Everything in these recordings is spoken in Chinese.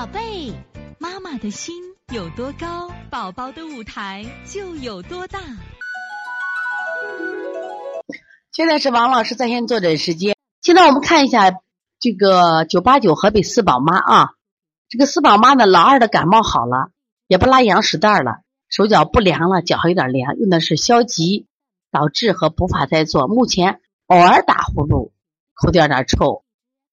宝贝，妈妈的心有多高，宝宝的舞台就有多大。现在是王老师在线坐诊时间。现在我们看一下这个九八九河北四宝妈啊，这个四宝妈呢，老二的感冒好了，也不拉羊屎蛋了，手脚不凉了，脚还有点凉，用的是消积导滞和补法在做。目前偶尔打呼噜，口点点臭，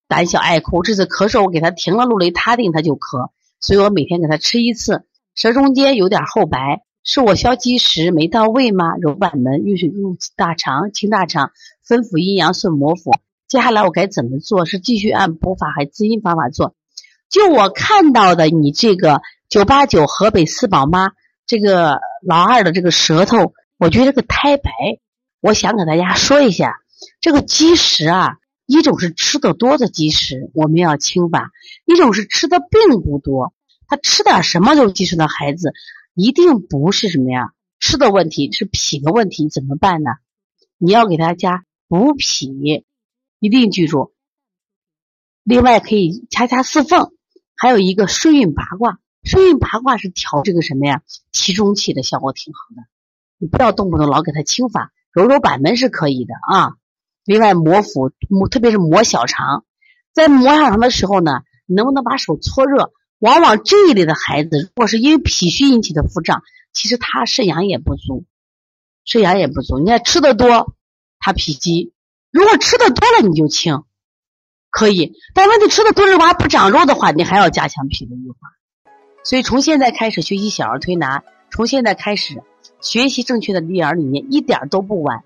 胆小爱哭。这次咳嗽我给他停了氯雷他定，他就咳，所以我每天给他吃一次。舌中间有点厚白。是我消积食没到位吗？揉板门，运水入大肠、清大肠，分腑阴阳，顺摩腹。接下来我该怎么做？是继续按补法还滋阴方法做？就我看到的，你这个九八九河北四宝妈这个老二的这个舌头，我觉得这个苔白。我想给大家说一下，这个积食啊，一种是吃的多的积食，我们要清法；一种是吃的并不多，他吃点什么都积食的孩子。一定不是什么呀，吃的问题是脾的问题，怎么办呢？你要给他加补脾，一定记住。另外可以掐掐四缝，还有一个顺运八卦。顺运八卦是调这个什么呀？气中气的效果挺好的。你不要动不动老给他清法，揉揉板门是可以的啊。另外摩腹，特别是摩小肠，在摩小肠的时候呢，能不能把手搓热？往往这一类的孩子，如果是因为脾虚引起的腹胀，其实他肾阳也不足，肾阳也不足。你看吃的多，他脾积；如果吃的多了，你就轻，可以。但问题吃的多了，娃不长肉的话，你还要加强脾的运化。所以从现在开始学习小儿推拿，从现在开始学习正确的育儿理念，一点都不晚。